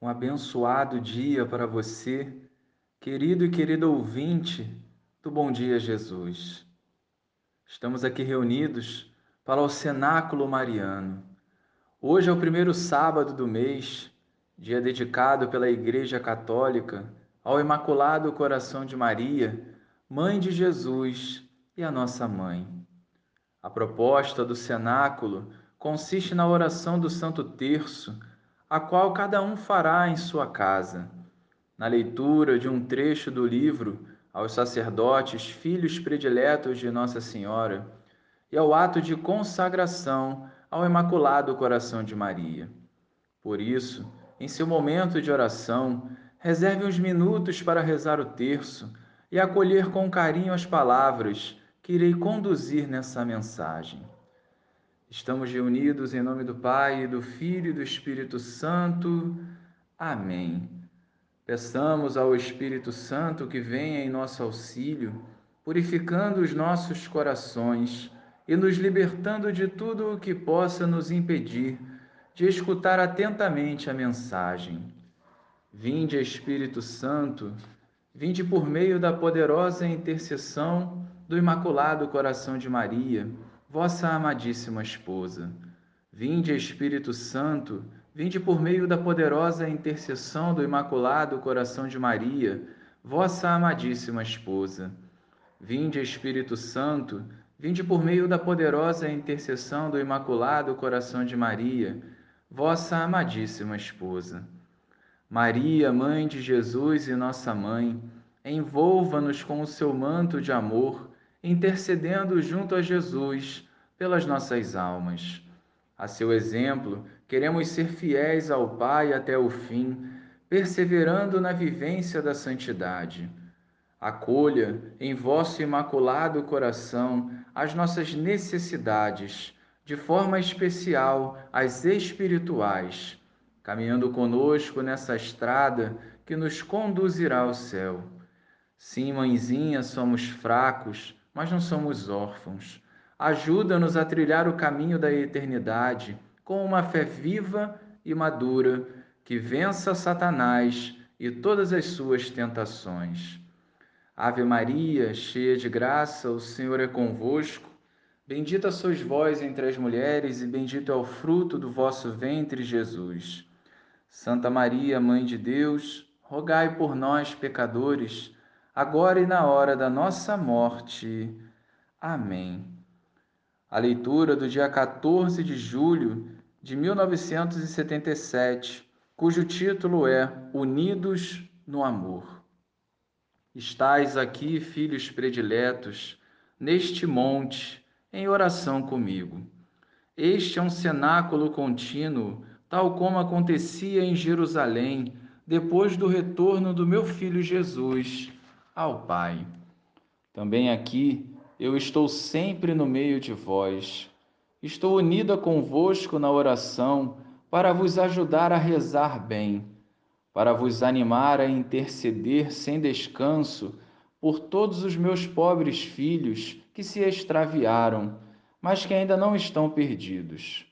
Um abençoado dia para você, querido e querido ouvinte do Bom Dia Jesus. Estamos aqui reunidos para o Cenáculo Mariano. Hoje é o primeiro sábado do mês, dia dedicado pela Igreja Católica ao Imaculado Coração de Maria, Mãe de Jesus e a nossa mãe. A proposta do cenáculo consiste na oração do Santo Terço a qual cada um fará em sua casa. Na leitura de um trecho do livro aos sacerdotes, filhos prediletos de Nossa Senhora, e ao ato de consagração ao Imaculado Coração de Maria. Por isso, em seu momento de oração, reserve uns minutos para rezar o terço e acolher com carinho as palavras que irei conduzir nessa mensagem. Estamos reunidos em nome do Pai, do Filho e do Espírito Santo. Amém. Peçamos ao Espírito Santo que venha em nosso auxílio, purificando os nossos corações e nos libertando de tudo o que possa nos impedir de escutar atentamente a mensagem. Vinde, Espírito Santo, vinde por meio da poderosa intercessão do Imaculado Coração de Maria vossa amadíssima esposa. Vinde, Espírito Santo, vinde por meio da poderosa intercessão do Imaculado Coração de Maria, vossa amadíssima esposa. Vinde, Espírito Santo, vinde por meio da poderosa intercessão do Imaculado Coração de Maria, vossa amadíssima esposa. Maria, Mãe de Jesus e nossa Mãe, envolva-nos com o seu manto de amor intercedendo junto a Jesus pelas nossas almas. A seu exemplo, queremos ser fiéis ao Pai até o fim, perseverando na vivência da santidade. Acolha em vosso imaculado coração as nossas necessidades, de forma especial as espirituais, caminhando conosco nessa estrada que nos conduzirá ao céu. Sim, mãezinha, somos fracos, mas não somos órfãos. Ajuda-nos a trilhar o caminho da eternidade com uma fé viva e madura que vença Satanás e todas as suas tentações. Ave Maria, cheia de graça, o Senhor é convosco. Bendita sois vós entre as mulheres, e bendito é o fruto do vosso ventre, Jesus. Santa Maria, Mãe de Deus, rogai por nós, pecadores agora e na hora da nossa morte. Amém. A leitura do dia 14 de julho de 1977, cujo título é Unidos no Amor. Estais aqui, filhos prediletos, neste monte, em oração comigo. Este é um cenáculo contínuo, tal como acontecia em Jerusalém, depois do retorno do meu filho Jesus ao Pai. Também aqui eu estou sempre no meio de vós. Estou unida convosco na oração para vos ajudar a rezar bem, para vos animar a interceder sem descanso por todos os meus pobres filhos que se extraviaram, mas que ainda não estão perdidos.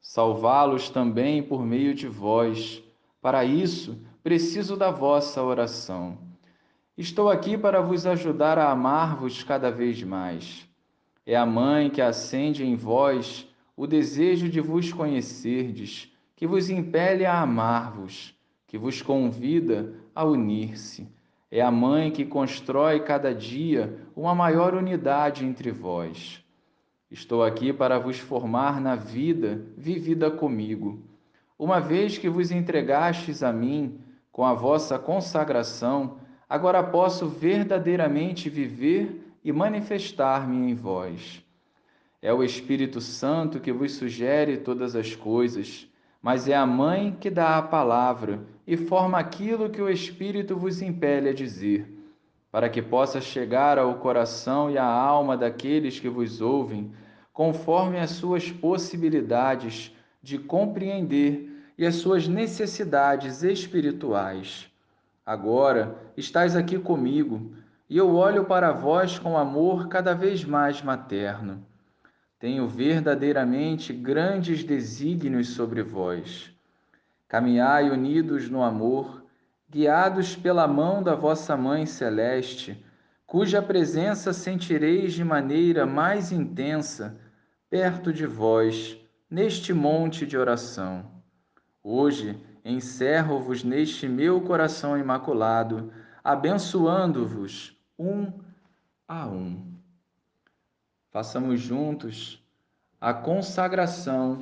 Salvá-los também por meio de vós. Para isso, preciso da vossa oração. Estou aqui para vos ajudar a amar-vos cada vez mais. É a mãe que acende em vós o desejo de vos conhecerdes, que vos impele a amar-vos, que vos convida a unir-se. É a mãe que constrói cada dia uma maior unidade entre vós. Estou aqui para vos formar na vida vivida comigo. Uma vez que vos entregastes a mim com a vossa consagração, agora posso verdadeiramente viver e manifestar-me em vós. É o Espírito Santo que vos sugere todas as coisas, mas é a mãe que dá a palavra e forma aquilo que o Espírito vos impele a dizer, para que possa chegar ao coração e à alma daqueles que vos ouvem, conforme as suas possibilidades de compreender e as suas necessidades espirituais. Agora estais aqui comigo, e eu olho para vós com amor cada vez mais materno. Tenho verdadeiramente grandes desígnios sobre vós. Caminhai unidos no amor, guiados pela mão da vossa Mãe Celeste, cuja presença sentireis de maneira mais intensa perto de vós, neste monte de oração. Hoje encerro-vos neste meu coração imaculado, abençoando-vos um a um. Façamos juntos a consagração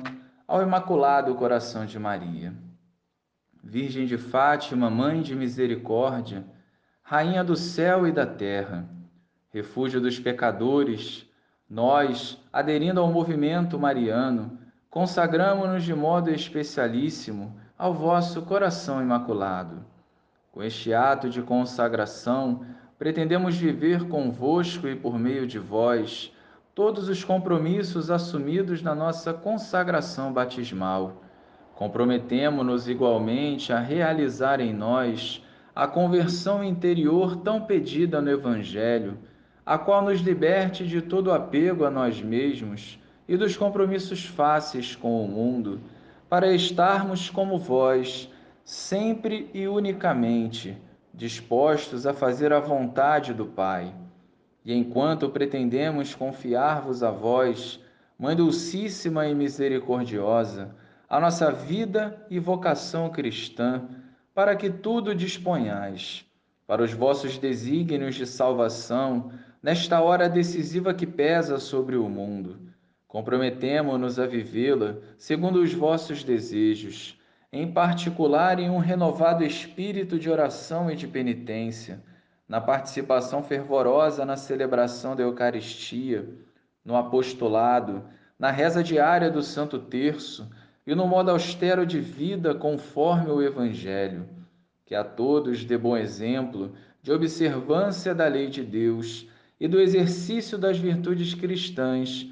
ao Imaculado Coração de Maria. Virgem de Fátima, Mãe de Misericórdia, Rainha do céu e da terra, refúgio dos pecadores, nós, aderindo ao movimento mariano, consagramos-nos de modo especialíssimo ao vosso coração imaculado. Com este ato de consagração, pretendemos viver convosco e por meio de vós todos os compromissos assumidos na nossa consagração batismal Comprometemo-nos igualmente a realizar em nós a conversão interior tão pedida no Evangelho, a qual nos liberte de todo apego a nós mesmos e dos compromissos fáceis com o mundo, para estarmos como vós, sempre e unicamente dispostos a fazer a vontade do Pai. E enquanto pretendemos confiar-vos a vós, Mãe Dulcíssima e Misericordiosa, a nossa vida e vocação cristã, para que tudo disponhais para os vossos desígnios de salvação nesta hora decisiva que pesa sobre o mundo. Comprometemo-nos a vivê-la segundo os vossos desejos, em particular em um renovado espírito de oração e de penitência, na participação fervorosa na celebração da Eucaristia, no apostolado, na reza diária do Santo Terço e no modo austero de vida conforme o Evangelho, que a todos dê bom exemplo de observância da lei de Deus e do exercício das virtudes cristãs,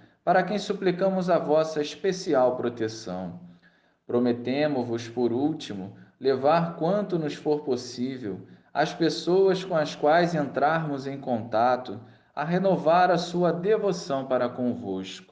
para quem suplicamos a vossa especial proteção. Prometemo-vos, por último, levar quanto nos for possível as pessoas com as quais entrarmos em contato a renovar a sua devoção para convosco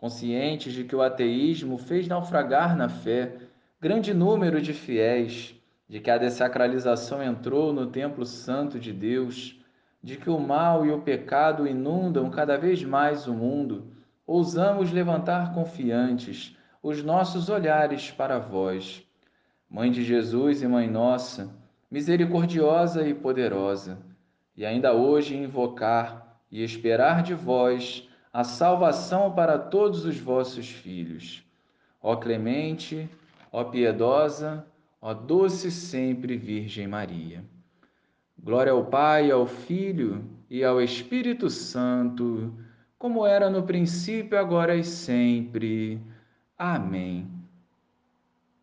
conscientes de que o ateísmo fez naufragar na fé grande número de fiéis, de que a dessacralização entrou no templo santo de Deus, de que o mal e o pecado inundam cada vez mais o mundo, ousamos levantar confiantes os nossos olhares para vós. Mãe de Jesus e Mãe Nossa, misericordiosa e poderosa, e ainda hoje invocar e esperar de vós a salvação para todos os vossos filhos. Ó clemente, ó piedosa, ó doce sempre Virgem Maria. Glória ao Pai, ao Filho e ao Espírito Santo, como era no princípio, agora e sempre. Amém.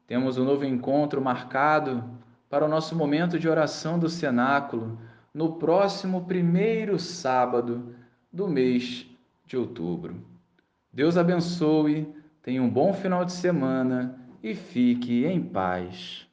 Temos um novo encontro marcado para o nosso momento de oração do cenáculo no próximo primeiro sábado do mês de outubro. Deus abençoe, tenha um bom final de semana e fique em paz.